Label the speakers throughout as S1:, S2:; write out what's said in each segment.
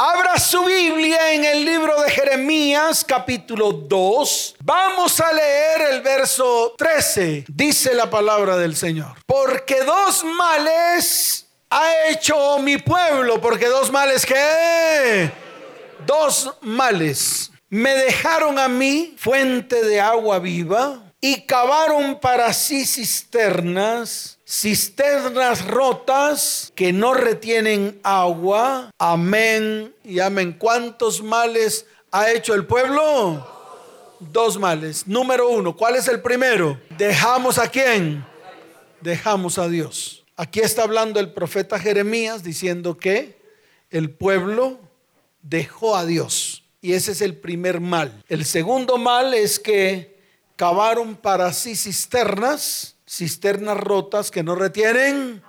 S1: Abra su Biblia en el libro de Jeremías capítulo 2. Vamos a leer el verso 13. Dice la palabra del Señor. Porque dos males ha hecho mi pueblo. Porque dos males qué? Dos males. Me dejaron a mí fuente de agua viva y cavaron para sí cisternas cisternas rotas que no retienen agua. Amén y amén. ¿Cuántos males ha hecho el pueblo? Dos males. Número uno, ¿cuál es el primero? Dejamos a quién? Dejamos a Dios. Aquí está hablando el profeta Jeremías diciendo que el pueblo dejó a Dios. Y ese es el primer mal. El segundo mal es que cavaron para sí cisternas cisternas rotas que no retienen,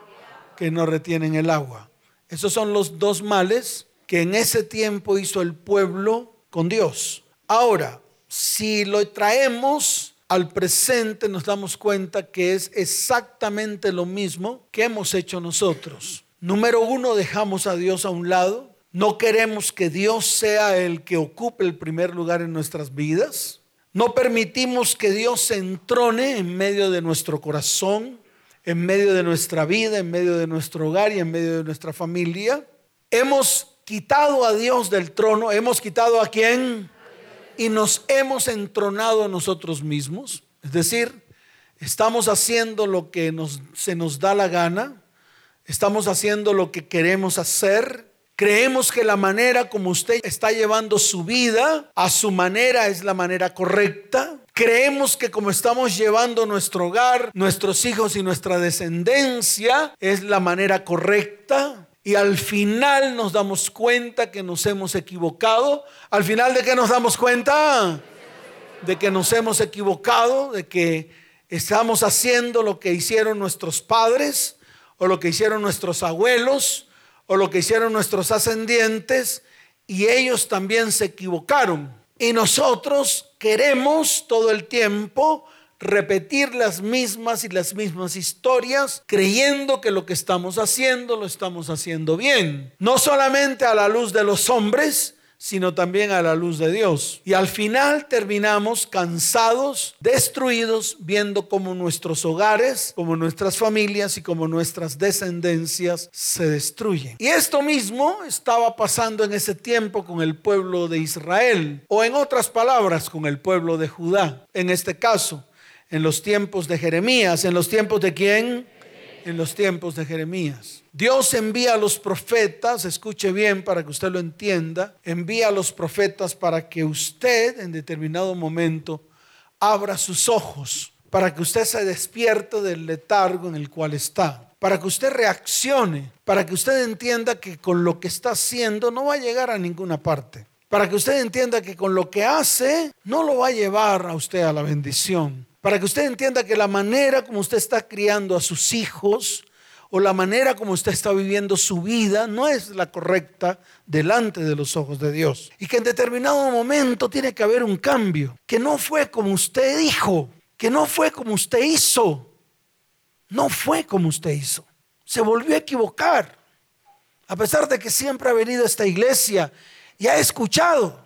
S1: que no retienen el agua. Esos son los dos males que en ese tiempo hizo el pueblo con Dios. Ahora, si lo traemos al presente, nos damos cuenta que es exactamente lo mismo que hemos hecho nosotros. Número uno, dejamos a Dios a un lado. No queremos que Dios sea el que ocupe el primer lugar en nuestras vidas. No permitimos que Dios se entrone en medio de nuestro corazón, en medio de nuestra vida, en medio de nuestro hogar y en medio de nuestra familia. Hemos quitado a Dios del trono, hemos quitado a quién y nos hemos entronado a nosotros mismos. Es decir, estamos haciendo lo que nos, se nos da la gana, estamos haciendo lo que queremos hacer Creemos que la manera como usted está llevando su vida a su manera es la manera correcta. Creemos que como estamos llevando nuestro hogar, nuestros hijos y nuestra descendencia es la manera correcta. Y al final nos damos cuenta que nos hemos equivocado. Al final de qué nos damos cuenta? De que nos hemos equivocado, de que estamos haciendo lo que hicieron nuestros padres o lo que hicieron nuestros abuelos o lo que hicieron nuestros ascendientes y ellos también se equivocaron. Y nosotros queremos todo el tiempo repetir las mismas y las mismas historias, creyendo que lo que estamos haciendo lo estamos haciendo bien. No solamente a la luz de los hombres, sino también a la luz de Dios. Y al final terminamos cansados, destruidos, viendo como nuestros hogares, como nuestras familias y como nuestras descendencias se destruyen. Y esto mismo estaba pasando en ese tiempo con el pueblo de Israel, o en otras palabras, con el pueblo de Judá. En este caso, en los tiempos de Jeremías, en los tiempos de quién? En los tiempos de Jeremías. Dios envía a los profetas, escuche bien para que usted lo entienda, envía a los profetas para que usted en determinado momento abra sus ojos, para que usted se despierte del letargo en el cual está, para que usted reaccione, para que usted entienda que con lo que está haciendo no va a llegar a ninguna parte, para que usted entienda que con lo que hace no lo va a llevar a usted a la bendición, para que usted entienda que la manera como usted está criando a sus hijos, o la manera como usted está viviendo su vida no es la correcta delante de los ojos de Dios. Y que en determinado momento tiene que haber un cambio, que no fue como usted dijo, que no fue como usted hizo, no fue como usted hizo. Se volvió a equivocar, a pesar de que siempre ha venido a esta iglesia y ha escuchado,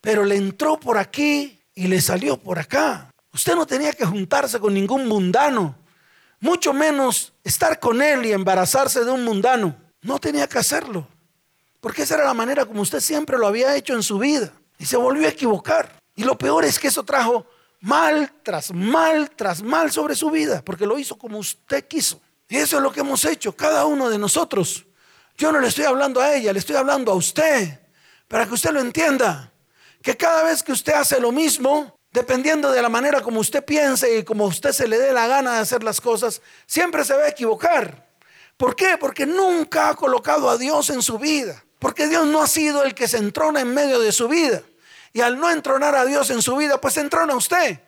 S1: pero le entró por aquí y le salió por acá. Usted no tenía que juntarse con ningún mundano mucho menos estar con él y embarazarse de un mundano. No tenía que hacerlo, porque esa era la manera como usted siempre lo había hecho en su vida y se volvió a equivocar. Y lo peor es que eso trajo mal tras mal tras mal sobre su vida, porque lo hizo como usted quiso. Y eso es lo que hemos hecho, cada uno de nosotros. Yo no le estoy hablando a ella, le estoy hablando a usted, para que usted lo entienda. Que cada vez que usted hace lo mismo, dependiendo de la manera como usted piense y como usted se le dé la gana de hacer las cosas, siempre se va a equivocar. ¿Por qué? Porque nunca ha colocado a Dios en su vida. Porque Dios no ha sido el que se entrona en medio de su vida. Y al no entronar a Dios en su vida, pues se entrona usted.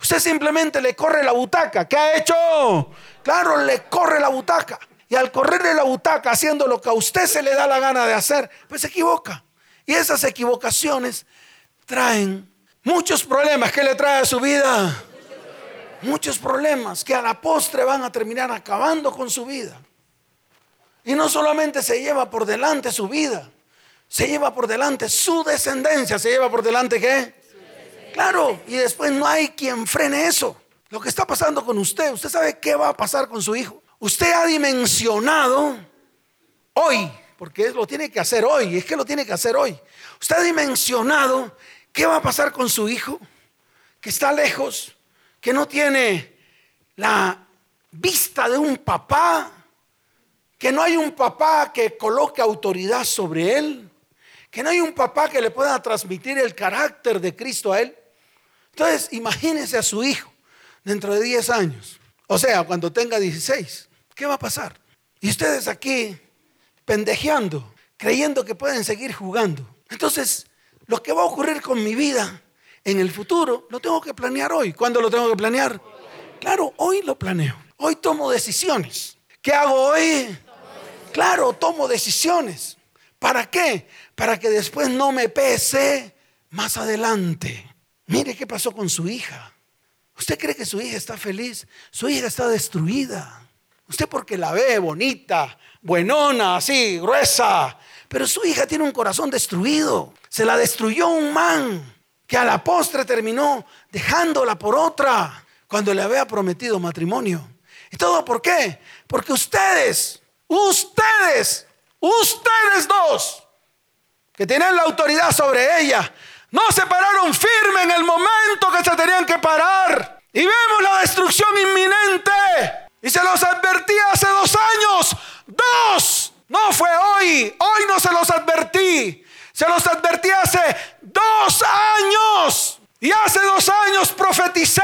S1: Usted simplemente le corre la butaca. ¿Qué ha hecho? Claro, le corre la butaca. Y al correrle la butaca haciendo lo que a usted se le da la gana de hacer, pues se equivoca. Y esas equivocaciones traen Muchos problemas que le trae a su vida. Muchos problemas que a la postre van a terminar acabando con su vida. Y no solamente se lleva por delante su vida, Se lleva por delante su descendencia. ¿Se lleva por delante qué? Claro, y después no hay quien frene eso. Lo que está pasando con usted, usted sabe qué va a pasar con su hijo. Usted ha dimensionado hoy, porque lo tiene que hacer hoy, es que lo tiene que hacer hoy. Usted ha dimensionado qué va a pasar con su hijo, que está lejos, que no tiene la vista de un papá, que no hay un papá que coloque autoridad sobre él, que no hay un papá que le pueda transmitir el carácter de Cristo a él. Entonces, imagínese a su hijo dentro de 10 años, o sea, cuando tenga 16, ¿qué va a pasar? Y ustedes aquí pendejeando, creyendo que pueden seguir jugando. Entonces, lo que va a ocurrir con mi vida en el futuro, lo tengo que planear hoy. ¿Cuándo lo tengo que planear? Claro, hoy lo planeo. Hoy tomo decisiones. ¿Qué hago hoy? Claro, tomo decisiones. ¿Para qué? Para que después no me pese más adelante. Mire qué pasó con su hija. ¿Usted cree que su hija está feliz? Su hija está destruida. Usted porque la ve bonita, buenona, así, gruesa. Pero su hija tiene un corazón destruido. Se la destruyó un man que a la postre terminó dejándola por otra cuando le había prometido matrimonio. ¿Y todo por qué? Porque ustedes, ustedes, ustedes dos, que tienen la autoridad sobre ella, no se pararon firme en el momento que se tenían que parar. Y vemos la destrucción inminente. Y se los advertí hace dos años. Dos. No fue hoy. Hoy no se los advertí. Se los advertí hace dos años. Y hace dos años profeticé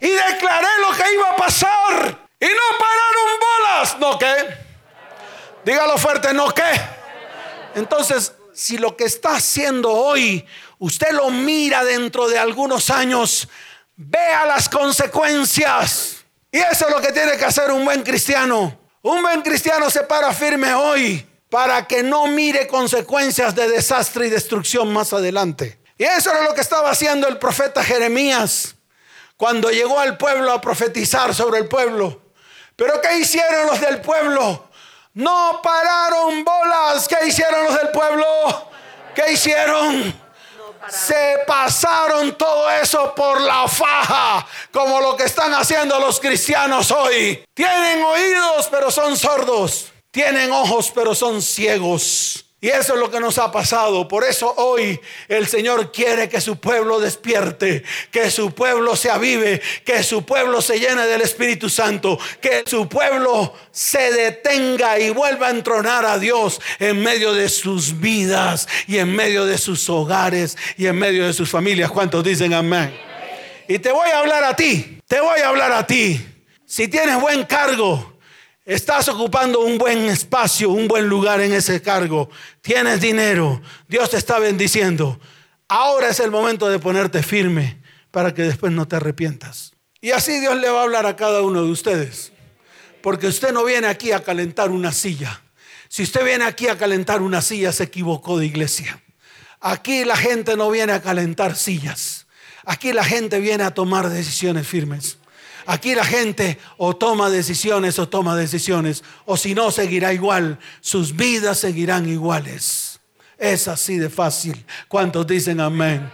S1: y declaré lo que iba a pasar. Y no pararon bolas. ¿No qué? Dígalo fuerte, ¿no qué? Entonces, si lo que está haciendo hoy, usted lo mira dentro de algunos años, vea las consecuencias. Y eso es lo que tiene que hacer un buen cristiano. Un buen cristiano se para firme hoy para que no mire consecuencias de desastre y destrucción más adelante. Y eso era lo que estaba haciendo el profeta Jeremías cuando llegó al pueblo a profetizar sobre el pueblo. Pero ¿qué hicieron los del pueblo? No pararon bolas. ¿Qué hicieron los del pueblo? ¿Qué hicieron? Se pasaron todo eso por la faja, como lo que están haciendo los cristianos hoy. Tienen oídos, pero son sordos. Tienen ojos, pero son ciegos. Y eso es lo que nos ha pasado. Por eso hoy el Señor quiere que su pueblo despierte, que su pueblo se avive, que su pueblo se llene del Espíritu Santo, que su pueblo se detenga y vuelva a entronar a Dios en medio de sus vidas y en medio de sus hogares y en medio de sus familias. ¿Cuántos dicen amén? Y te voy a hablar a ti, te voy a hablar a ti. Si tienes buen cargo, Estás ocupando un buen espacio, un buen lugar en ese cargo. Tienes dinero. Dios te está bendiciendo. Ahora es el momento de ponerte firme para que después no te arrepientas. Y así Dios le va a hablar a cada uno de ustedes. Porque usted no viene aquí a calentar una silla. Si usted viene aquí a calentar una silla, se equivocó de iglesia. Aquí la gente no viene a calentar sillas. Aquí la gente viene a tomar decisiones firmes. Aquí la gente o toma decisiones o toma decisiones, o si no, seguirá igual. Sus vidas seguirán iguales. Es así de fácil. ¿Cuántos dicen amén?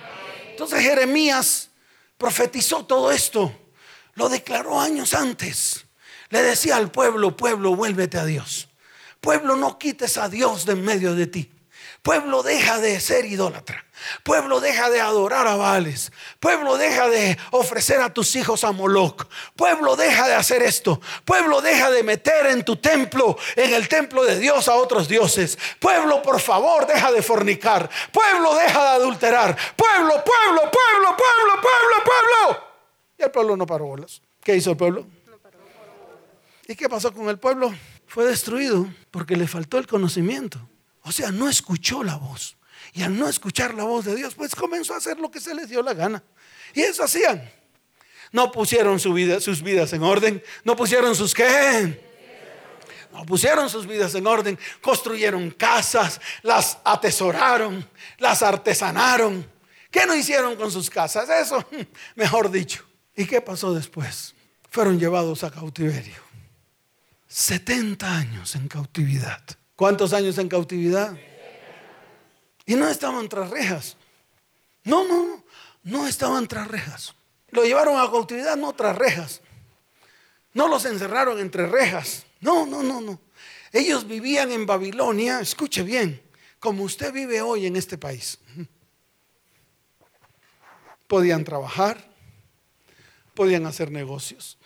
S1: Entonces Jeremías profetizó todo esto. Lo declaró años antes. Le decía al pueblo, pueblo, vuélvete a Dios. Pueblo, no quites a Dios de en medio de ti. Pueblo, deja de ser idólatra. Pueblo, deja de adorar a Baales. Pueblo, deja de ofrecer a tus hijos a Moloch. Pueblo, deja de hacer esto. Pueblo, deja de meter en tu templo, en el templo de Dios, a otros dioses. Pueblo, por favor, deja de fornicar. Pueblo, deja de adulterar. Pueblo, pueblo, pueblo, pueblo, pueblo, pueblo. Y el pueblo no paró bolas. ¿Qué hizo el pueblo? ¿Y qué pasó con el pueblo? Fue destruido porque le faltó el conocimiento. O sea, no escuchó la voz. Y al no escuchar la voz de Dios, pues comenzó a hacer lo que se les dio la gana. Y eso hacían. No pusieron sus vidas en orden. No pusieron sus qué. No pusieron sus vidas en orden. Construyeron casas, las atesoraron, las artesanaron. ¿Qué no hicieron con sus casas? Eso, mejor dicho. ¿Y qué pasó después? Fueron llevados a cautiverio. 70 años en cautividad. ¿Cuántos años en cautividad? Y no estaban tras rejas. No, no, no, no estaban tras rejas. Lo llevaron a cautividad, no tras rejas. No los encerraron entre rejas. No, no, no, no. Ellos vivían en Babilonia, escuche bien, como usted vive hoy en este país. Podían trabajar, podían hacer negocios,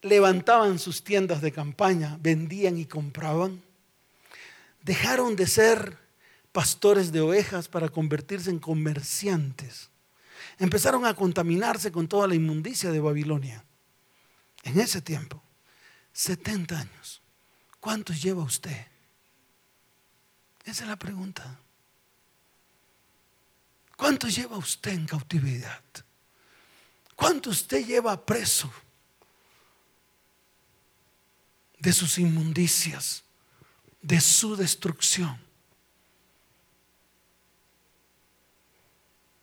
S1: levantaban sus tiendas de campaña, vendían y compraban. Dejaron de ser pastores de ovejas para convertirse en comerciantes. Empezaron a contaminarse con toda la inmundicia de Babilonia. En ese tiempo, 70 años. ¿Cuántos lleva usted? Esa es la pregunta. ¿Cuántos lleva usted en cautividad? ¿Cuánto usted lleva preso de sus inmundicias, de su destrucción?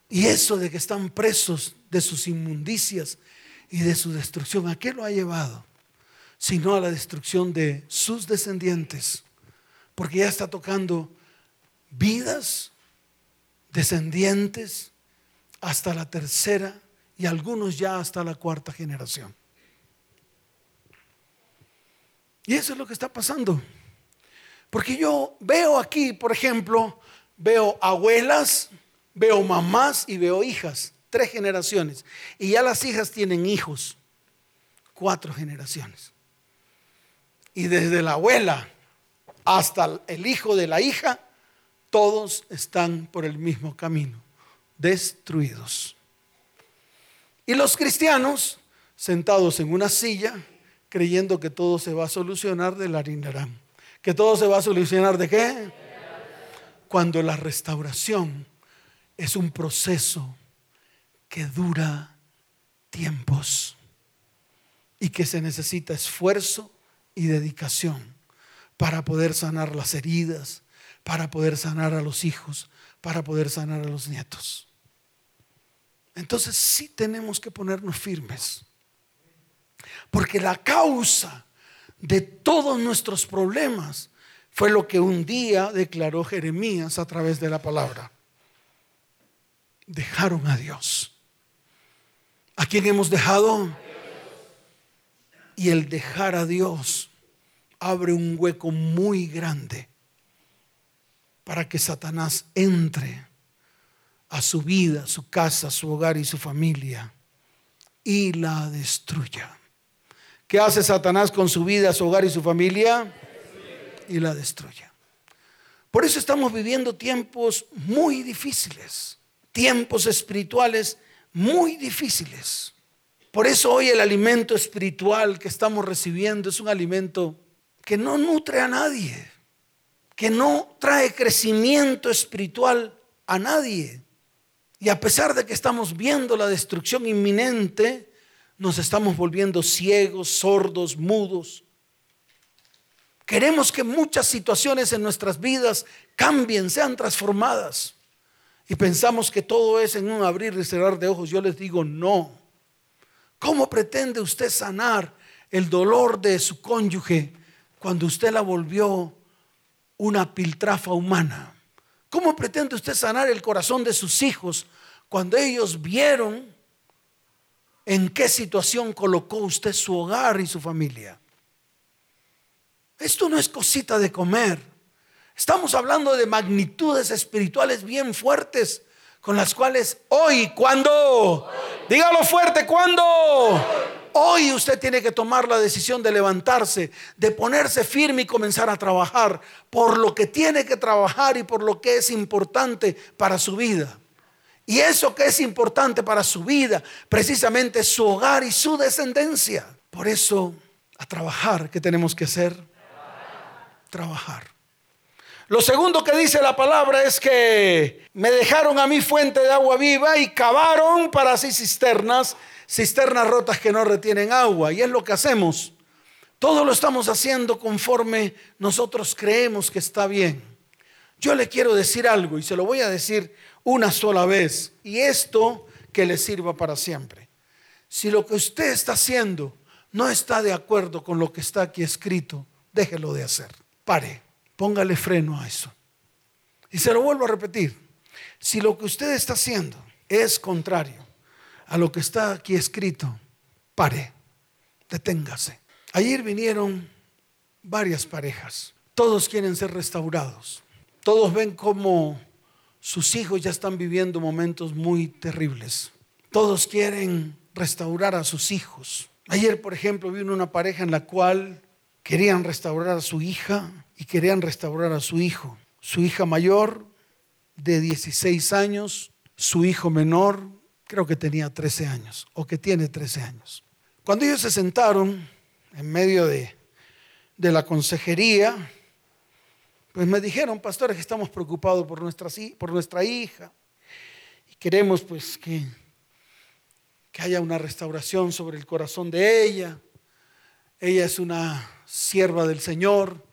S1: Y eso de que están presos de sus inmundicias y de su destrucción, ¿a qué lo ha llevado? sino a la destrucción de sus descendientes, porque ya está tocando vidas, descendientes, hasta la tercera y algunos ya hasta la cuarta generación. Y eso es lo que está pasando. Porque yo veo aquí, por ejemplo, veo abuelas, veo mamás y veo hijas, tres generaciones. Y ya las hijas tienen hijos, cuatro generaciones. Y desde la abuela hasta el hijo de la hija, todos están por el mismo camino, destruidos. Y los cristianos, sentados en una silla, creyendo que todo se va a solucionar del harinarán. ¿Que todo se va a solucionar de qué? Cuando la restauración es un proceso que dura tiempos y que se necesita esfuerzo, y dedicación para poder sanar las heridas, para poder sanar a los hijos, para poder sanar a los nietos. Entonces sí tenemos que ponernos firmes, porque la causa de todos nuestros problemas fue lo que un día declaró Jeremías a través de la palabra. Dejaron a Dios. ¿A quién hemos dejado? Y el dejar a Dios abre un hueco muy grande para que Satanás entre a su vida, su casa, su hogar y su familia y la destruya. ¿Qué hace Satanás con su vida, su hogar y su familia? Y la destruya. Por eso estamos viviendo tiempos muy difíciles, tiempos espirituales muy difíciles. Por eso hoy el alimento espiritual que estamos recibiendo es un alimento que no nutre a nadie, que no trae crecimiento espiritual a nadie. Y a pesar de que estamos viendo la destrucción inminente, nos estamos volviendo ciegos, sordos, mudos. Queremos que muchas situaciones en nuestras vidas cambien, sean transformadas. Y pensamos que todo es en un abrir y cerrar de ojos. Yo les digo, no. ¿Cómo pretende usted sanar el dolor de su cónyuge cuando usted la volvió una piltrafa humana? ¿Cómo pretende usted sanar el corazón de sus hijos cuando ellos vieron en qué situación colocó usted su hogar y su familia? Esto no es cosita de comer. Estamos hablando de magnitudes espirituales bien fuertes con las cuales hoy, ¿cuándo? Dígalo fuerte, ¿cuándo? Hoy usted tiene que tomar la decisión de levantarse, de ponerse firme y comenzar a trabajar por lo que tiene que trabajar y por lo que es importante para su vida. Y eso que es importante para su vida, precisamente su hogar y su descendencia. Por eso, a trabajar, ¿qué tenemos que hacer? Trabajar. Lo segundo que dice la palabra es que me dejaron a mí fuente de agua viva y cavaron para sí cisternas, cisternas rotas que no retienen agua. Y es lo que hacemos. Todo lo estamos haciendo conforme nosotros creemos que está bien. Yo le quiero decir algo y se lo voy a decir una sola vez. Y esto que le sirva para siempre. Si lo que usted está haciendo no está de acuerdo con lo que está aquí escrito, déjelo de hacer. Pare. Póngale freno a eso. Y se lo vuelvo a repetir. Si lo que usted está haciendo es contrario a lo que está aquí escrito, pare, deténgase. Ayer vinieron varias parejas. Todos quieren ser restaurados. Todos ven cómo sus hijos ya están viviendo momentos muy terribles. Todos quieren restaurar a sus hijos. Ayer, por ejemplo, vino una pareja en la cual querían restaurar a su hija y querían restaurar a su hijo. Su hija mayor de 16 años, su hijo menor creo que tenía 13 años o que tiene 13 años. Cuando ellos se sentaron en medio de, de la consejería, pues me dijeron, pastores, que estamos preocupados por nuestra, por nuestra hija y queremos pues que, que haya una restauración sobre el corazón de ella. Ella es una sierva del Señor,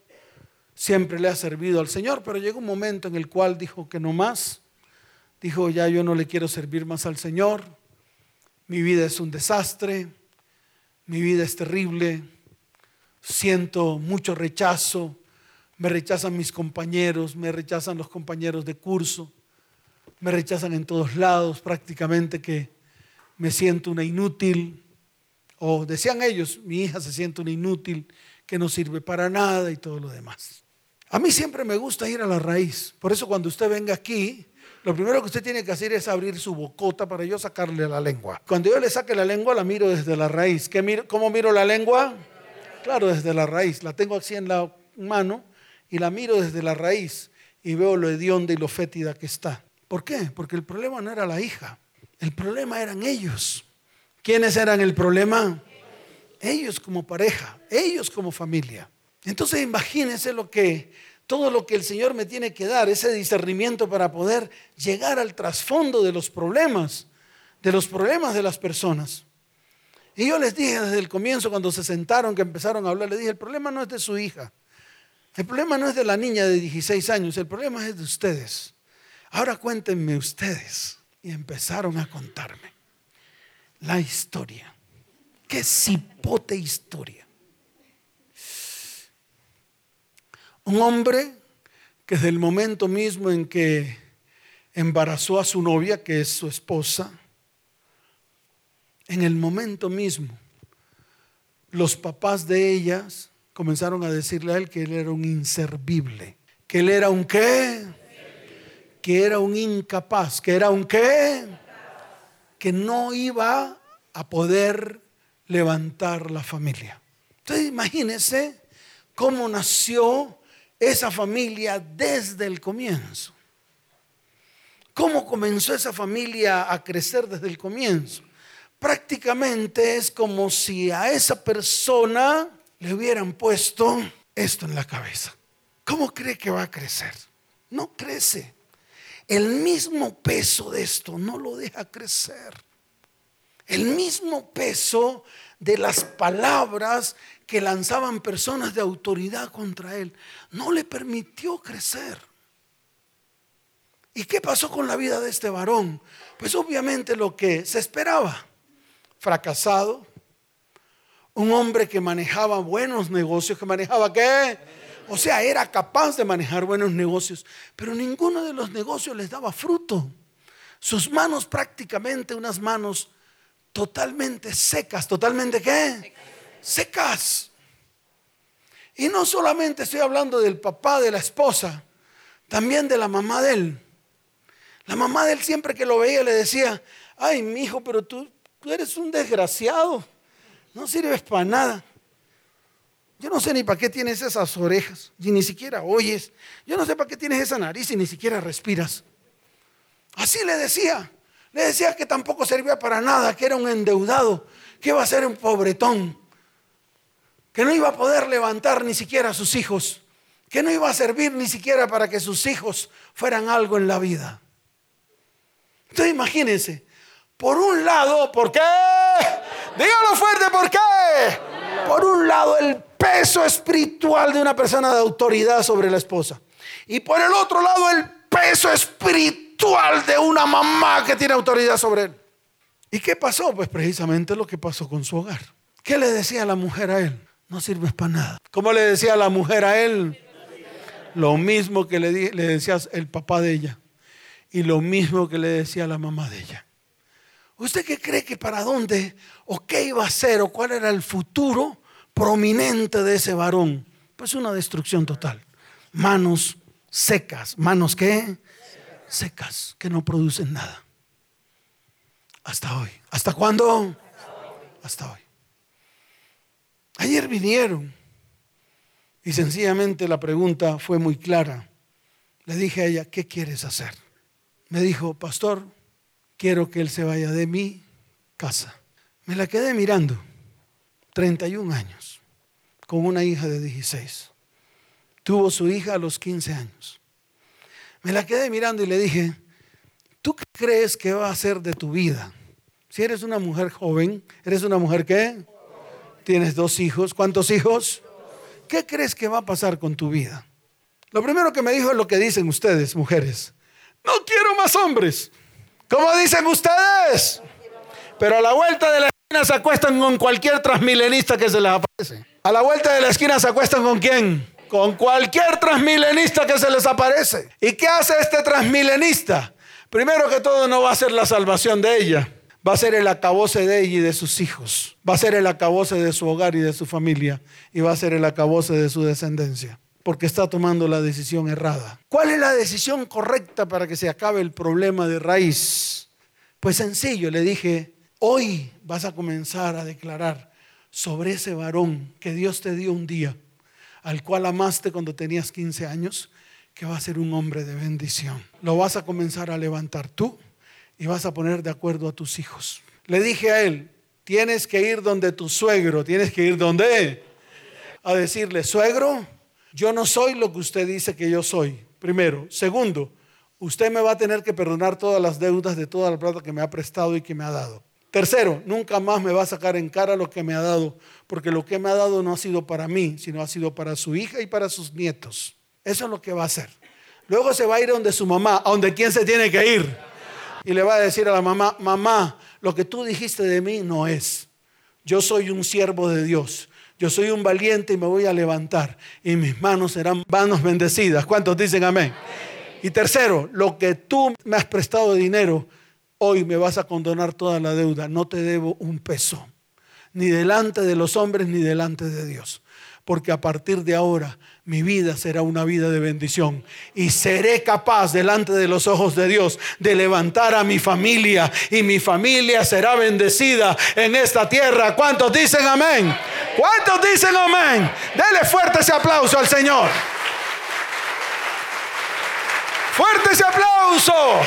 S1: siempre le ha servido al Señor, pero llegó un momento en el cual dijo que no más. Dijo, ya yo no le quiero servir más al Señor. Mi vida es un desastre. Mi vida es terrible. Siento mucho rechazo me rechazan mis compañeros, me rechazan los compañeros de curso, me rechazan en todos lados, prácticamente que me siento una inútil. O decían ellos, mi hija se siente una inútil, que no sirve para nada y todo lo demás. A mí siempre me gusta ir a la raíz. Por eso cuando usted venga aquí, lo primero que usted tiene que hacer es abrir su bocota para yo sacarle la lengua. Cuando yo le saque la lengua, la miro desde la raíz. ¿Cómo miro la lengua? Claro, desde la raíz. La tengo así en la mano y la miro desde la raíz y veo lo hedionda y lo fétida que está. ¿Por qué? Porque el problema no era la hija, el problema eran ellos. ¿Quiénes eran el problema? Ellos como pareja, ellos como familia. Entonces imagínense lo que todo lo que el Señor me tiene que dar, ese discernimiento para poder llegar al trasfondo de los problemas, de los problemas de las personas. Y yo les dije desde el comienzo, cuando se sentaron, que empezaron a hablar, les dije, el problema no es de su hija, el problema no es de la niña de 16 años, el problema es de ustedes. Ahora cuéntenme ustedes. Y empezaron a contarme la historia. Qué cipote historia. Un hombre que desde el momento mismo en que embarazó a su novia, que es su esposa, en el momento mismo, los papás de ellas comenzaron a decirle a él que él era un inservible, que él era un qué, que era un incapaz, que era un qué, que no iba a poder levantar la familia. Entonces imagínense cómo nació esa familia desde el comienzo. ¿Cómo comenzó esa familia a crecer desde el comienzo? Prácticamente es como si a esa persona le hubieran puesto esto en la cabeza. ¿Cómo cree que va a crecer? No crece. El mismo peso de esto no lo deja crecer. El mismo peso de las palabras que lanzaban personas de autoridad contra él no le permitió crecer. ¿Y qué pasó con la vida de este varón? Pues obviamente lo que se esperaba, fracasado, un hombre que manejaba buenos negocios, que manejaba qué? O sea, era capaz de manejar buenos negocios, pero ninguno de los negocios les daba fruto. Sus manos prácticamente unas manos totalmente secas, totalmente qué? Y no solamente estoy hablando del papá de la esposa, también de la mamá de él. La mamá de él siempre que lo veía le decía, ay, mi hijo, pero tú, tú eres un desgraciado. No sirves para nada. Yo no sé ni para qué tienes esas orejas, y ni siquiera oyes. Yo no sé para qué tienes esa nariz y ni siquiera respiras. Así le decía. Le decía que tampoco servía para nada, que era un endeudado, que iba a ser un pobretón, que no iba a poder levantar ni siquiera a sus hijos, que no iba a servir ni siquiera para que sus hijos fueran algo en la vida. Entonces imagínense, por un lado, ¿por qué? Dígalo fuerte, ¿por qué? Por un lado, el peso espiritual de una persona de autoridad sobre la esposa. Y por el otro lado, el peso espiritual de una mamá que tiene autoridad sobre él. ¿Y qué pasó? Pues precisamente lo que pasó con su hogar. ¿Qué le decía la mujer a él? No sirves para nada. ¿Cómo le decía la mujer a él? Lo mismo que le, le decía el papá de ella. y lo mismo que le decía la mamá de ella. ¿Usted qué cree que para dónde o qué iba a hacer o cuál era el futuro prominente de ese varón? Pues una destrucción total. Manos secas. ¿Manos qué? Secas, que no producen nada. Hasta hoy. ¿Hasta cuándo? Hasta hoy. Vinieron y sencillamente la pregunta fue muy clara. Le dije a ella, ¿qué quieres hacer? Me dijo, pastor, quiero que él se vaya de mi casa. Me la quedé mirando, 31 años, con una hija de 16. Tuvo su hija a los 15 años. Me la quedé mirando y le dije, ¿tú qué crees que va a hacer de tu vida? Si eres una mujer joven, ¿eres una mujer qué? Tienes dos hijos. ¿Cuántos hijos? ¿Qué crees que va a pasar con tu vida? Lo primero que me dijo es lo que dicen ustedes, mujeres. No quiero más hombres. ¿Cómo dicen ustedes? Pero a la vuelta de la esquina se acuestan con cualquier transmilenista que se les aparece. A la vuelta de la esquina se acuestan con quién? Con cualquier transmilenista que se les aparece. ¿Y qué hace este transmilenista? Primero que todo no va a ser la salvación de ella. Va a ser el acabose de ella y de sus hijos. Va a ser el acabose de su hogar y de su familia. Y va a ser el acabose de su descendencia porque está tomando la decisión errada. ¿Cuál es la decisión correcta para que se acabe el problema de raíz? Pues sencillo, le dije, hoy vas a comenzar a declarar sobre ese varón que Dios te dio un día, al cual amaste cuando tenías 15 años, que va a ser un hombre de bendición. Lo vas a comenzar a levantar tú y vas a poner de acuerdo a tus hijos. Le dije a él, tienes que ir donde tu suegro, tienes que ir donde, a decirle, suegro, yo no soy lo que usted dice que yo soy. Primero. Segundo, usted me va a tener que perdonar todas las deudas de toda la plata que me ha prestado y que me ha dado. Tercero, nunca más me va a sacar en cara lo que me ha dado, porque lo que me ha dado no ha sido para mí, sino ha sido para su hija y para sus nietos. Eso es lo que va a hacer. Luego se va a ir donde su mamá, a donde quién se tiene que ir. Y le va a decir a la mamá, mamá, lo que tú dijiste de mí no es. Yo soy un siervo de Dios. Yo soy un valiente y me voy a levantar y mis manos serán manos bendecidas. ¿Cuántos dicen amén? Y tercero, lo que tú me has prestado de dinero, hoy me vas a condonar toda la deuda. No te debo un peso, ni delante de los hombres ni delante de Dios porque a partir de ahora mi vida será una vida de bendición y seré capaz delante de los ojos de Dios de levantar a mi familia y mi familia será bendecida en esta tierra. ¿Cuántos dicen amén? ¿Cuántos dicen amén? Dele fuerte ese aplauso al Señor. Fuerte ese aplauso.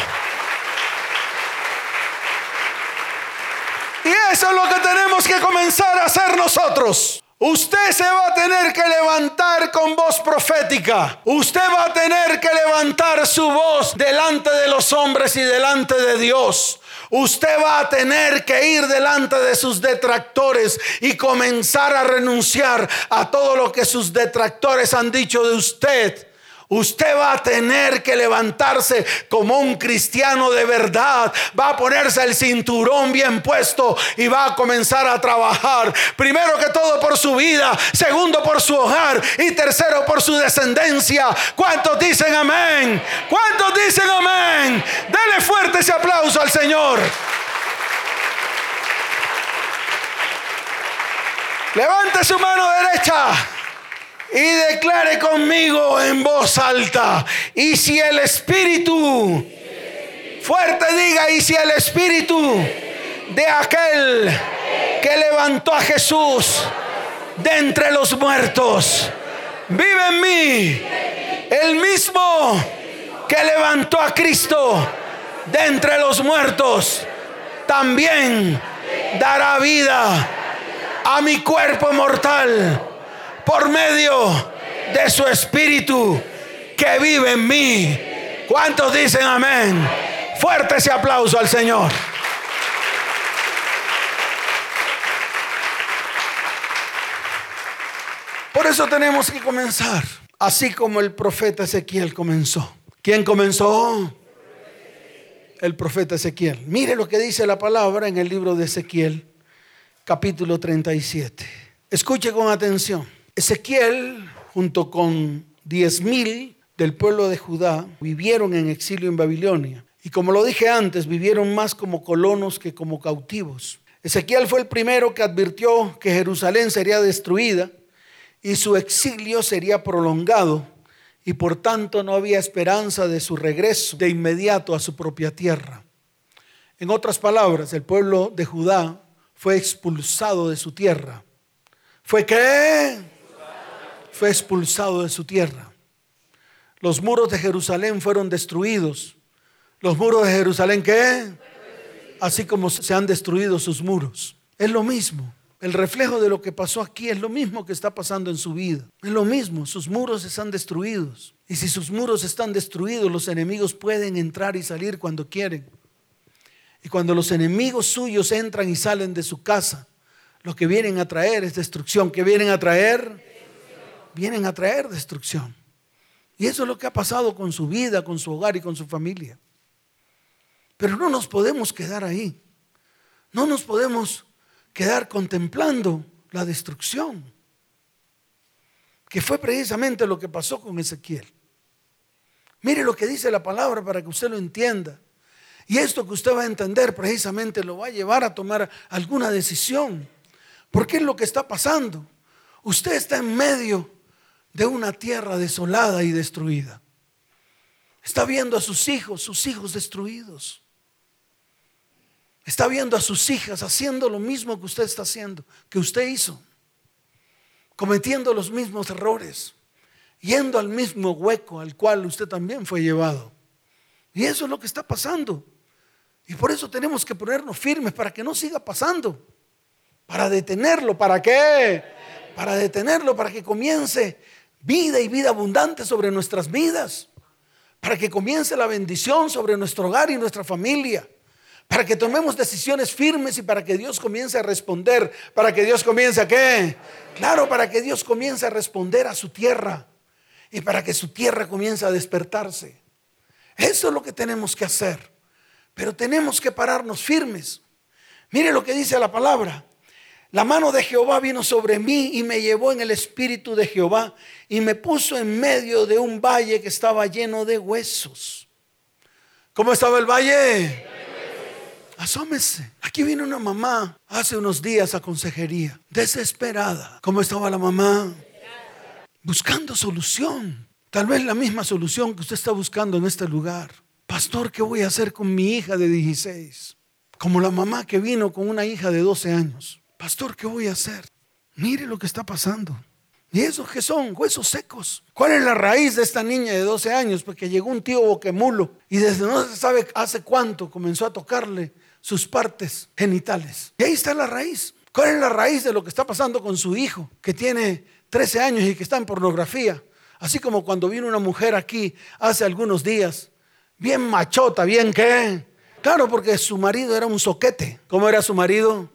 S1: Y eso es lo que tenemos que comenzar a hacer nosotros. Usted se va a tener que levantar con voz profética. Usted va a tener que levantar su voz delante de los hombres y delante de Dios. Usted va a tener que ir delante de sus detractores y comenzar a renunciar a todo lo que sus detractores han dicho de usted. Usted va a tener que levantarse como un cristiano de verdad. Va a ponerse el cinturón bien puesto y va a comenzar a trabajar. Primero que todo por su vida, segundo por su hogar y tercero por su descendencia. ¿Cuántos dicen amén? ¿Cuántos dicen amén? Dele fuerte ese aplauso al Señor. Levante su mano derecha y declare conmigo en voz alta. Y si el Espíritu, fuerte diga, y si el Espíritu de aquel que levantó a Jesús de entre los muertos, vive en mí, el mismo que levantó a Cristo de entre los muertos, también dará vida a mi cuerpo mortal por medio de su espíritu que vive en mí. ¿Cuántos dicen amén? Fuerte ese aplauso al Señor. Por eso tenemos que comenzar, así como el profeta Ezequiel comenzó. ¿Quién comenzó? El profeta Ezequiel. Mire lo que dice la palabra en el libro de Ezequiel, capítulo 37. Escuche con atención. Ezequiel, junto con diez mil del pueblo de Judá, vivieron en exilio en Babilonia. Y como lo dije antes, vivieron más como colonos que como cautivos. Ezequiel fue el primero que advirtió que Jerusalén sería destruida y su exilio sería prolongado y por tanto no había esperanza de su regreso de inmediato a su propia tierra. En otras palabras, el pueblo de Judá fue expulsado de su tierra. ¿Fue qué? Fue expulsado de su tierra. Los muros de Jerusalén fueron destruidos. ¿Los muros de Jerusalén qué? Así como se han destruido sus muros. Es lo mismo. El reflejo de lo que pasó aquí es lo mismo que está pasando en su vida. Es lo mismo, sus muros están destruidos. Y si sus muros están destruidos, los enemigos pueden entrar y salir cuando quieren. Y cuando los enemigos suyos entran y salen de su casa, lo que vienen a traer es destrucción. ¿Qué vienen a traer? Vienen a traer destrucción. Y eso es lo que ha pasado con su vida, con su hogar y con su familia. Pero no nos podemos quedar ahí. No nos podemos quedar contemplando la destrucción, que fue precisamente lo que pasó con Ezequiel. Mire lo que dice la palabra para que usted lo entienda. Y esto que usted va a entender precisamente lo va a llevar a tomar alguna decisión. Porque es lo que está pasando. Usted está en medio de una tierra desolada y destruida. Está viendo a sus hijos, sus hijos destruidos. Está viendo a sus hijas haciendo lo mismo que usted está haciendo, que usted hizo, cometiendo los mismos errores, yendo al mismo hueco al cual usted también fue llevado. Y eso es lo que está pasando. Y por eso tenemos que ponernos firmes para que no siga pasando. Para detenerlo. ¿Para qué? Para detenerlo, para que comience vida y vida abundante sobre nuestras vidas. Para que comience la bendición sobre nuestro hogar y nuestra familia para que tomemos decisiones firmes y para que Dios comience a responder, para que Dios comience a qué? Claro, para que Dios comience a responder a su tierra y para que su tierra comience a despertarse. Eso es lo que tenemos que hacer, pero tenemos que pararnos firmes. Mire lo que dice la palabra. La mano de Jehová vino sobre mí y me llevó en el espíritu de Jehová y me puso en medio de un valle que estaba lleno de huesos. ¿Cómo estaba el valle? asómese. Aquí vino una mamá hace unos días a consejería, desesperada. ¿Cómo estaba la mamá? Buscando solución. Tal vez la misma solución que usted está buscando en este lugar. Pastor, ¿qué voy a hacer con mi hija de 16? Como la mamá que vino con una hija de 12 años. Pastor, ¿qué voy a hacer? Mire lo que está pasando. ¿Y esos que son? Huesos secos. ¿Cuál es la raíz de esta niña de 12 años? Porque llegó un tío boquemulo y desde no se sabe hace cuánto comenzó a tocarle sus partes genitales. Y ahí está la raíz. ¿Cuál es la raíz de lo que está pasando con su hijo que tiene 13 años y que está en pornografía? Así como cuando vino una mujer aquí hace algunos días, bien machota, bien qué. Claro, porque su marido era un soquete. ¿Cómo era su marido?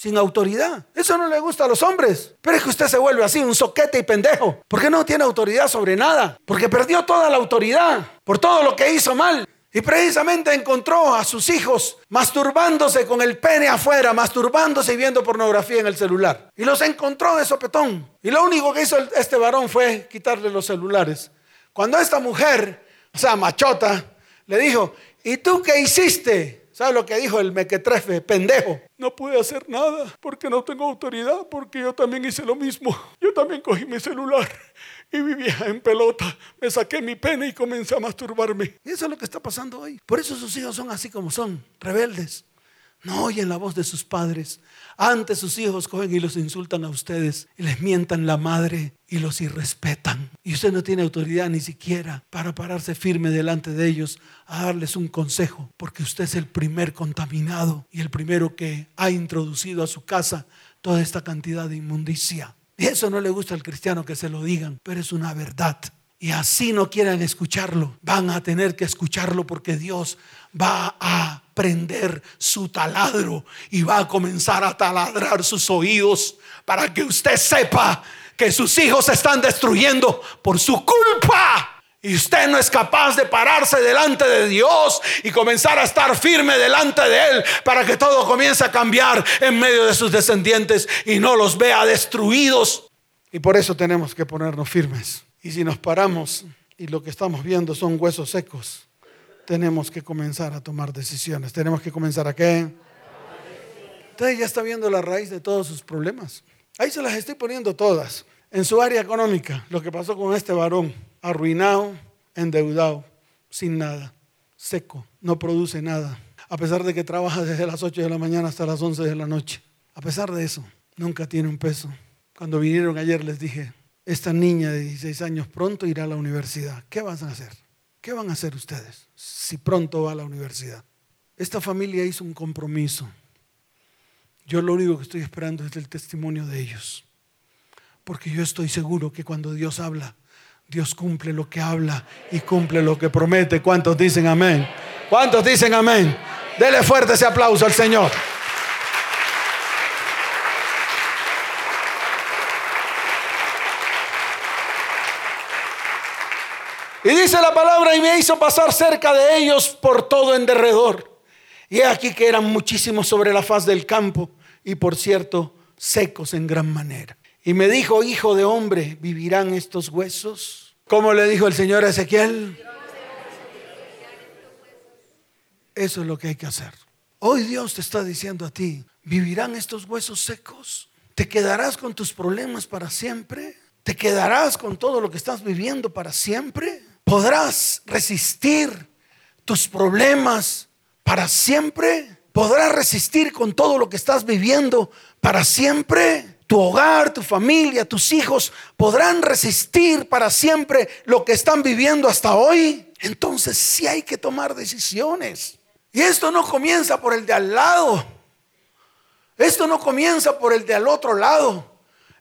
S1: Sin autoridad. Eso no le gusta a los hombres. Pero es que usted se vuelve así, un soquete y pendejo. Porque no tiene autoridad sobre nada. Porque perdió toda la autoridad por todo lo que hizo mal. Y precisamente encontró a sus hijos masturbándose con el pene afuera, masturbándose y viendo pornografía en el celular. Y los encontró de sopetón. Y lo único que hizo este varón fue quitarle los celulares. Cuando esta mujer, o sea, machota, le dijo, ¿y tú qué hiciste? ¿Sabe lo que dijo el mequetrefe? Pendejo. No pude hacer nada porque no tengo autoridad, porque yo también hice lo mismo. Yo también cogí mi celular y vivía en pelota. Me saqué mi pene y comencé a masturbarme. Eso es lo que está pasando hoy. Por eso sus hijos son así como son, rebeldes. No oyen la voz de sus padres. Antes sus hijos cogen y los insultan a ustedes y les mientan la madre y los irrespetan. Y usted no tiene autoridad ni siquiera para pararse firme delante de ellos a darles un consejo, porque usted es el primer contaminado y el primero que ha introducido a su casa toda esta cantidad de inmundicia. Y eso no le gusta al cristiano que se lo digan, pero es una verdad. Y así no quieran escucharlo, van a tener que escucharlo porque Dios va a prender su taladro y va a comenzar a taladrar sus oídos para que usted sepa que sus hijos se están destruyendo por su culpa. Y usted no es capaz de pararse delante de Dios y comenzar a estar firme delante de Él para que todo comience a cambiar en medio de sus descendientes y no los vea destruidos. Y por eso tenemos que ponernos firmes. Y si nos paramos y lo que estamos viendo son huesos secos, tenemos que comenzar a tomar decisiones. Tenemos que comenzar a qué? Usted ya está viendo la raíz de todos sus problemas. Ahí se las estoy poniendo todas. En su área económica, lo que pasó con este varón, arruinado, endeudado, sin nada, seco, no produce nada. A pesar de que trabaja desde las 8 de la mañana hasta las 11 de la noche. A pesar de eso, nunca tiene un peso. Cuando vinieron ayer les dije, esta niña de 16 años pronto irá a la universidad. ¿Qué van a hacer? ¿Qué van a hacer ustedes si pronto va a la universidad? Esta familia hizo un compromiso. Yo lo único que estoy esperando es el testimonio de ellos. Porque yo estoy seguro que cuando Dios habla, Dios cumple lo que habla y cumple lo que promete. ¿Cuántos dicen amén? ¿Cuántos dicen amén? Dele fuerte ese aplauso al Señor. Y dice la palabra, y me hizo pasar cerca de ellos por todo en derredor. Y aquí que eran muchísimos sobre la faz del campo, y por cierto, secos en gran manera. Y me dijo, hijo de hombre, ¿vivirán estos huesos? Como le dijo el Señor a Ezequiel? Eso es lo que hay que hacer. Hoy Dios te está diciendo a ti, ¿vivirán estos huesos secos? ¿Te quedarás con tus problemas para siempre? ¿Te quedarás con todo lo que estás viviendo para siempre? ¿Podrás resistir tus problemas para siempre? ¿Podrás resistir con todo lo que estás viviendo para siempre? Tu hogar, tu familia, tus hijos podrán resistir para siempre lo que están viviendo hasta hoy. Entonces sí hay que tomar decisiones. Y esto no comienza por el de al lado. Esto no comienza por el de al otro lado.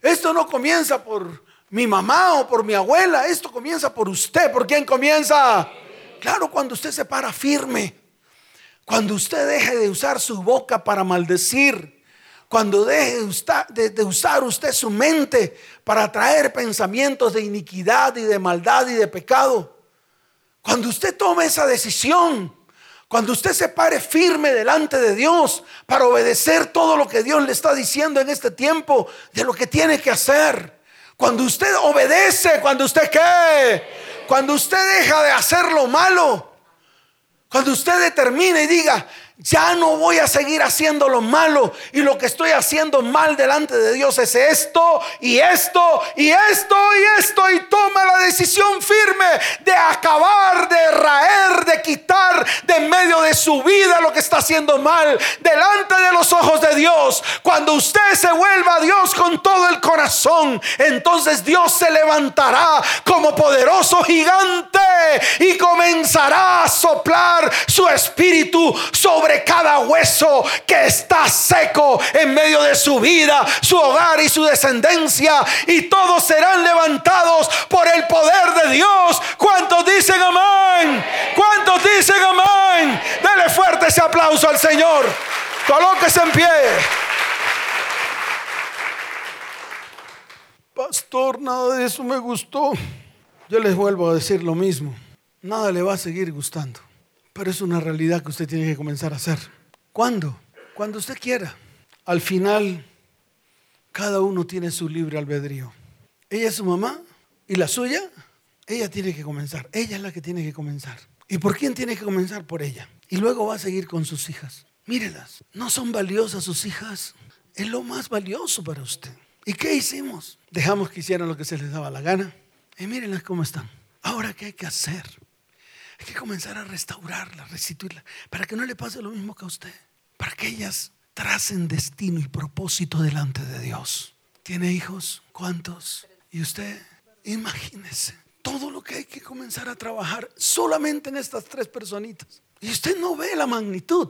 S1: Esto no comienza por mi mamá o por mi abuela. Esto comienza por usted. ¿Por quién comienza? Claro, cuando usted se para firme. Cuando usted deje de usar su boca para maldecir. Cuando deje de usar usted su mente para traer pensamientos de iniquidad y de maldad y de pecado. Cuando usted tome esa decisión. Cuando usted se pare firme delante de Dios para obedecer todo lo que Dios le está diciendo en este tiempo de lo que tiene que hacer. Cuando usted obedece, cuando usted qué, cuando usted deja de hacer lo malo, cuando usted determina y diga, ya no voy a seguir haciendo lo malo y lo que estoy haciendo mal delante de Dios es esto y esto y esto y esto y toma la decisión firme de acabar, de raer, de quitar de medio de su vida lo que está haciendo mal delante de los ojos de Dios. Cuando usted se vuelva a Dios con todo el corazón, entonces Dios se levantará como poderoso gigante y comenzará a soplar su espíritu sobre cada hueso que está seco en medio de su vida, su hogar y su descendencia. Y todos serán levantados por el poder de Dios. ¿Cuántos dicen amén? ¿Cuántos dicen amén? Dele fuerte ese aplauso al Señor. Colóquese en pie. Pastor, nada de eso me gustó. Yo les vuelvo a decir lo mismo. Nada le va a seguir gustando. Pero es una realidad que usted tiene que comenzar a hacer. ¿Cuándo? Cuando usted quiera. Al final, cada uno tiene su libre albedrío. Ella es su mamá y la suya, ella tiene que comenzar. Ella es la que tiene que comenzar. ¿Y por quién tiene que comenzar? Por ella. Y luego va a seguir con sus hijas. Mírelas, no son valiosas sus hijas. Es lo más valioso para usted. ¿Y qué hicimos? Dejamos que hicieran lo que se les daba la gana. Y mírenlas cómo están. Ahora, ¿qué hay que hacer? Hay que comenzar a restaurarla, restituirla, para que no le pase lo mismo que a usted, para que ellas tracen destino y propósito delante de Dios. ¿Tiene hijos? ¿Cuántos? Y usted, imagínese todo lo que hay que comenzar a trabajar solamente en estas tres personitas. Y usted no ve la magnitud.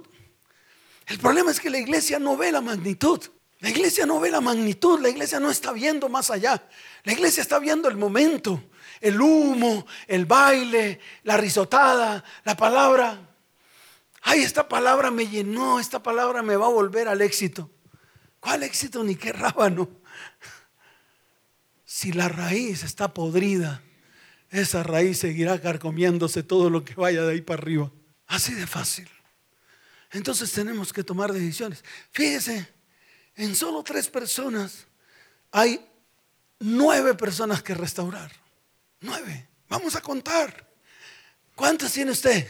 S1: El problema es que la iglesia no ve la magnitud. La iglesia no ve la magnitud, la iglesia no está viendo más allá. La iglesia está viendo el momento el humo, el baile, la risotada, la palabra. Ay, esta palabra me llenó, esta palabra me va a volver al éxito. ¿Cuál éxito ni qué rábano? Si la raíz está podrida, esa raíz seguirá carcomiéndose todo lo que vaya de ahí para arriba. Así de fácil. Entonces tenemos que tomar decisiones. Fíjese, en solo tres personas hay nueve personas que restaurar. Nueve. Vamos a contar. ¿Cuántas tiene usted?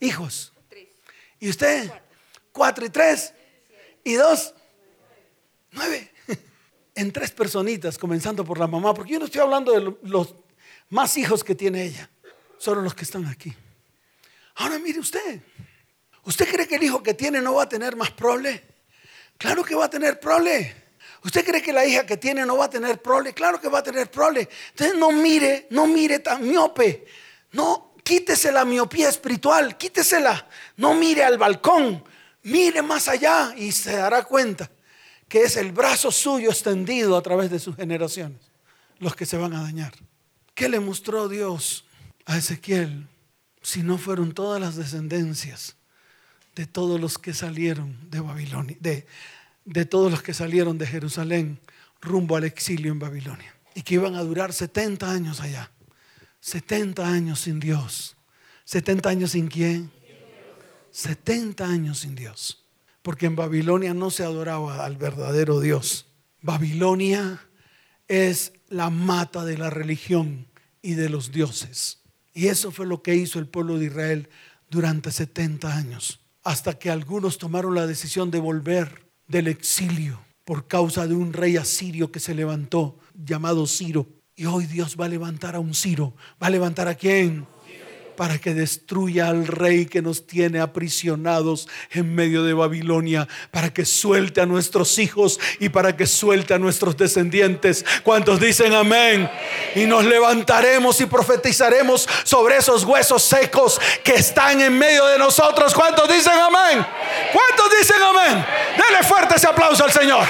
S1: hijos? ¿Y usted? Cuatro y tres. ¿Y dos? Nueve. En tres personitas, comenzando por la mamá, porque yo no estoy hablando de los más hijos que tiene ella, solo los que están aquí. Ahora mire usted, ¿usted cree que el hijo que tiene no va a tener más prole? Claro que va a tener prole. ¿Usted cree que la hija que tiene no va a tener prole? Claro que va a tener prole. Entonces no mire, no mire tan miope. No, quítese la miopía espiritual, quítesela. No mire al balcón, mire más allá y se dará cuenta que es el brazo suyo extendido a través de sus generaciones los que se van a dañar. ¿Qué le mostró Dios a Ezequiel si no fueron todas las descendencias de todos los que salieron de Babilonia, de, de todos los que salieron de Jerusalén rumbo al exilio en Babilonia y que iban a durar 70 años allá? 70 años sin Dios. ¿70 años sin quién? 70 años sin Dios. Porque en Babilonia no se adoraba al verdadero Dios. Babilonia es la mata de la religión y de los dioses. Y eso fue lo que hizo el pueblo de Israel durante 70 años. Hasta que algunos tomaron la decisión de volver del exilio por causa de un rey asirio que se levantó llamado Ciro y hoy Dios va a levantar a un Ciro. ¿Va a levantar a quién? Para que destruya al rey que nos tiene aprisionados en medio de Babilonia. Para que suelte a nuestros hijos y para que suelte a nuestros descendientes. ¿Cuántos dicen amén? Y nos levantaremos y profetizaremos sobre esos huesos secos que están en medio de nosotros. ¿Cuántos dicen amén? ¿Cuántos dicen amén? Dele fuerte ese aplauso al Señor.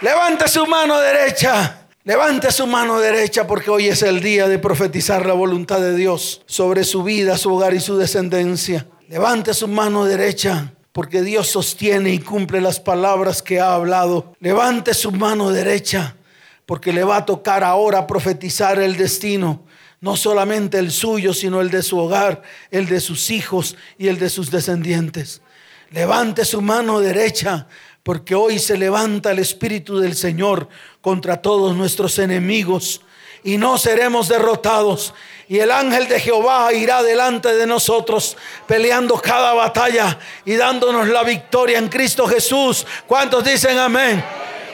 S1: Levante su mano derecha. Levante su mano derecha porque hoy es el día de profetizar la voluntad de Dios sobre su vida, su hogar y su descendencia. Levante su mano derecha porque Dios sostiene y cumple las palabras que ha hablado. Levante su mano derecha porque le va a tocar ahora profetizar el destino, no solamente el suyo, sino el de su hogar, el de sus hijos y el de sus descendientes. Levante su mano derecha porque hoy se levanta el Espíritu del Señor contra todos nuestros enemigos y no seremos derrotados. Y el ángel de Jehová irá delante de nosotros, peleando cada batalla y dándonos la victoria en Cristo Jesús. ¿Cuántos dicen amén?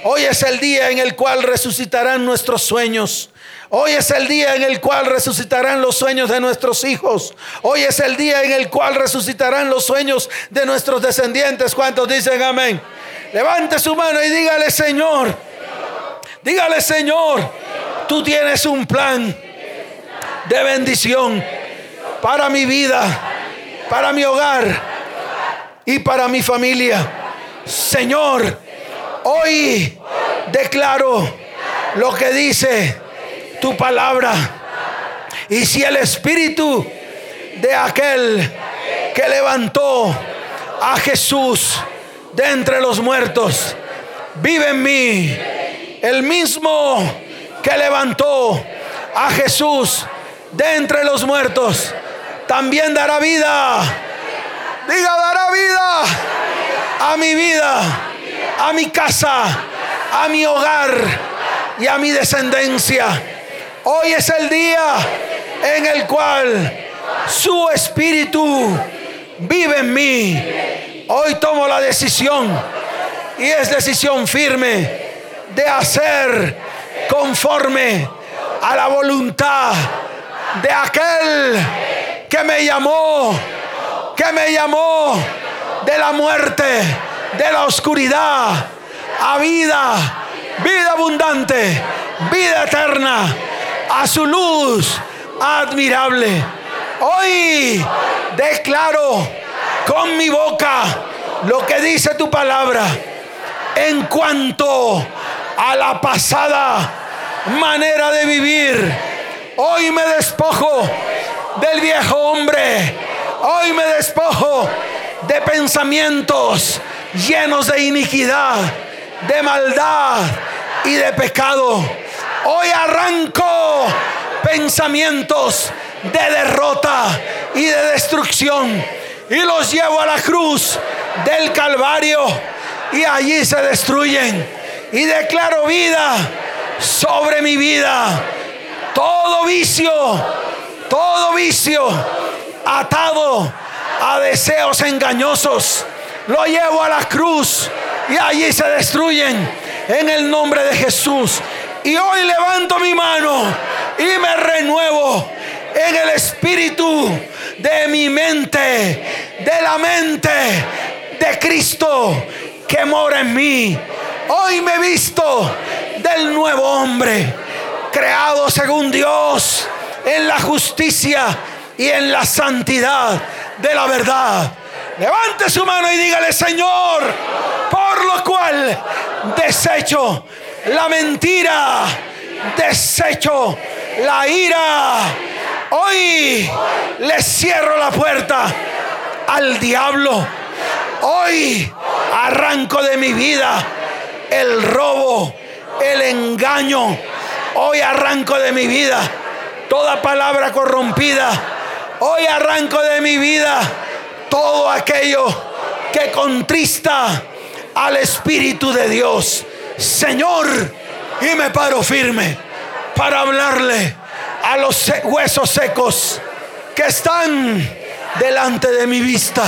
S1: Hoy es el día en el cual resucitarán nuestros sueños. Hoy es el día en el cual resucitarán los sueños de nuestros hijos. Hoy es el día en el cual resucitarán los sueños de nuestros descendientes. ¿Cuántos dicen amén? Levante su mano y dígale, Señor, dígale, Señor, tú tienes un plan de bendición para mi vida, para mi hogar y para mi familia. Señor, hoy declaro lo que dice tu palabra. Y si el espíritu de aquel que levantó a Jesús de entre los muertos, vive en mí. El mismo que levantó a Jesús de entre los muertos, también dará vida. Diga, dará vida a mi vida, a mi casa, a mi hogar y a mi descendencia. Hoy es el día en el cual su espíritu vive en mí Hoy tomo la decisión y es decisión firme de hacer conforme a la voluntad de aquel que me llamó, que me llamó de la muerte, de la oscuridad, a vida, vida abundante, vida eterna, a su luz admirable. Hoy declaro con mi boca lo que dice tu palabra en cuanto a la pasada manera de vivir. Hoy me despojo del viejo hombre. Hoy me despojo de pensamientos llenos de iniquidad, de maldad y de pecado. Hoy arranco pensamientos de derrota y de destrucción y los llevo a la cruz del Calvario y allí se destruyen. Y declaro vida sobre mi vida. Todo vicio todo vicio atado a deseos engañosos, lo llevo a la cruz y allí se destruyen en el nombre de Jesús. Y hoy levanto mi mano y me renuevo en el espíritu de mi mente, de la mente de Cristo que mora en mí. Hoy me he visto del nuevo hombre, creado según Dios, en la justicia y en la santidad de la verdad. Levante su mano y dígale, Señor, por lo cual desecho la mentira, desecho la ira. Hoy le cierro la puerta al diablo. Hoy arranco de mi vida el robo, el engaño. Hoy arranco de mi vida toda palabra corrompida. Hoy arranco de mi vida todo aquello que contrista al Espíritu de Dios. Señor, y me paro firme para hablarle a los huesos secos que están delante de mi vista.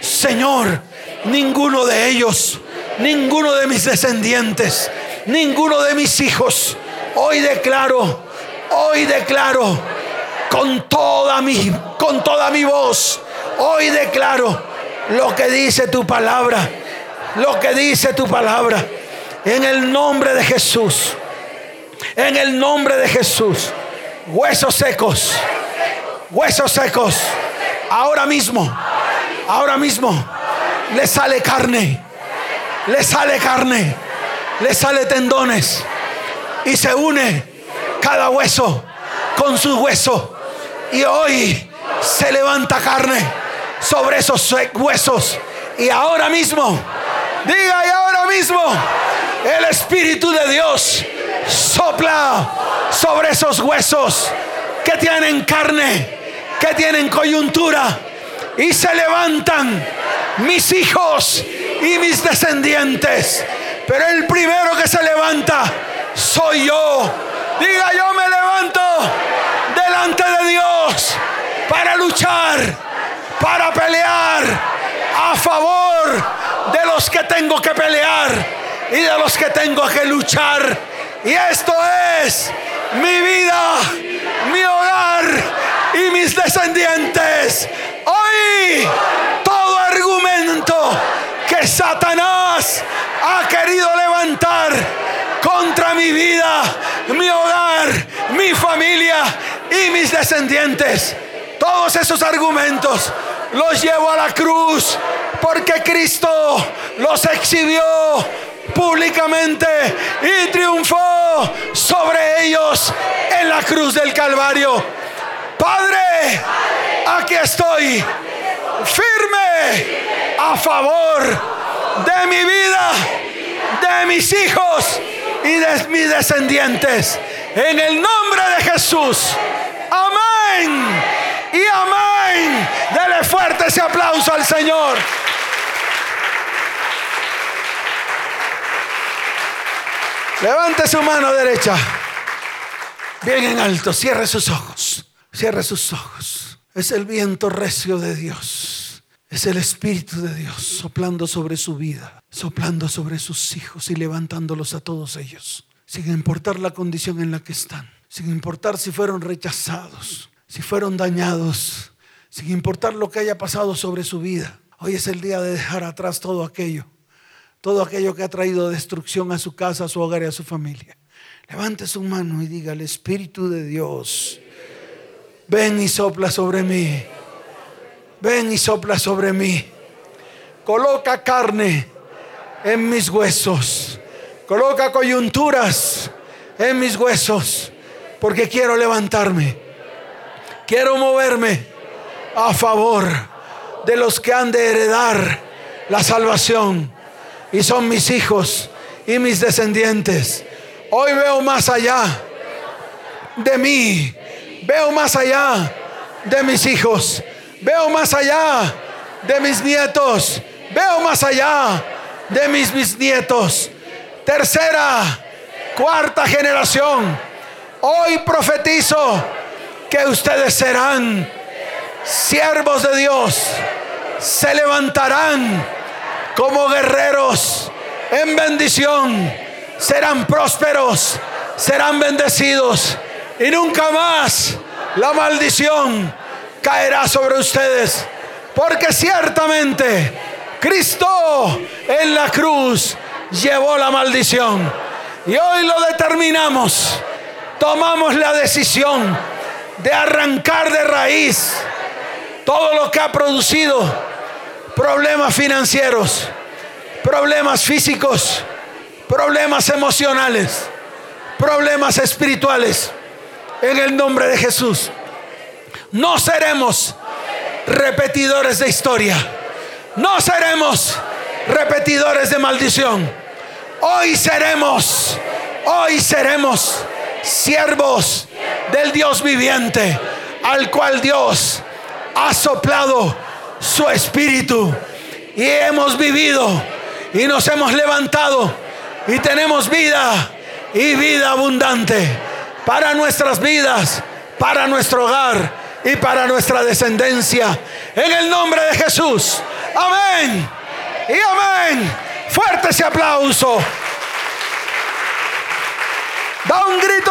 S1: Señor, ninguno de ellos, ninguno de mis descendientes, ninguno de mis hijos, hoy declaro, hoy declaro con toda mi con toda mi voz, hoy declaro lo que dice tu palabra, lo que dice tu palabra en el nombre de Jesús. En el nombre de Jesús. Huesos secos. Huesos secos. Ahora mismo. Ahora mismo. Le sale carne. Le sale carne. Le sale tendones. Y se une cada hueso con su hueso. Y hoy se levanta carne sobre esos huesos. Y ahora mismo. Diga y ahora mismo el Espíritu de Dios sopla sobre esos huesos que tienen carne, que tienen coyuntura y se levantan mis hijos y mis descendientes. Pero el primero que se levanta soy yo. Diga yo me levanto delante de Dios para luchar, para pelear a favor de los que tengo que pelear y de los que tengo que luchar. Y esto es mi vida, mi hogar y mis descendientes. Hoy todo argumento que Satanás ha querido levantar contra mi vida, mi hogar, mi familia y mis descendientes. Todos esos argumentos los llevo a la cruz porque Cristo los exhibió públicamente y triunfó sobre ellos en la cruz del Calvario. Padre, aquí estoy firme a favor de mi vida, de mis hijos y de mis descendientes. En el nombre de Jesús. Amén. Y amén. Dele fuerte ese aplauso al Señor. Levante su mano derecha. Bien en alto. Cierre sus ojos. Cierre sus ojos. Es el viento recio de Dios. Es el Espíritu de Dios soplando sobre su vida, soplando sobre sus hijos y levantándolos a todos ellos, sin importar la condición en la que están, sin importar si fueron rechazados, si fueron dañados, sin importar lo que haya pasado sobre su vida. Hoy es el día de dejar atrás todo aquello todo aquello que ha traído destrucción a su casa, a su hogar y a su familia. Levante su mano y diga, el Espíritu de Dios, ven y sopla sobre mí. Ven y sopla sobre mí. Coloca carne en mis huesos. Coloca coyunturas en mis huesos. Porque quiero levantarme. Quiero moverme a favor de los que han de heredar la salvación y son mis hijos y mis descendientes. Hoy veo más allá de mí, veo más allá de mis hijos, veo más allá de mis nietos, veo más allá de mis bisnietos. Tercera, cuarta generación. Hoy profetizo que ustedes serán siervos de Dios, se levantarán como guerreros en bendición, serán prósperos, serán bendecidos y nunca más la maldición caerá sobre ustedes, porque ciertamente Cristo en la cruz llevó la maldición. Y hoy lo determinamos, tomamos la decisión de arrancar de raíz todo lo que ha producido problemas financieros, problemas físicos, problemas emocionales, problemas espirituales. En el nombre de Jesús. No seremos repetidores de historia. No seremos repetidores de maldición. Hoy seremos, hoy seremos siervos del Dios viviente, al cual Dios ha soplado su espíritu y hemos vivido y nos hemos levantado y tenemos vida y vida abundante para nuestras vidas, para nuestro hogar y para nuestra descendencia. En el nombre de Jesús. Amén. Y amén. Fuerte ese aplauso. Da un grito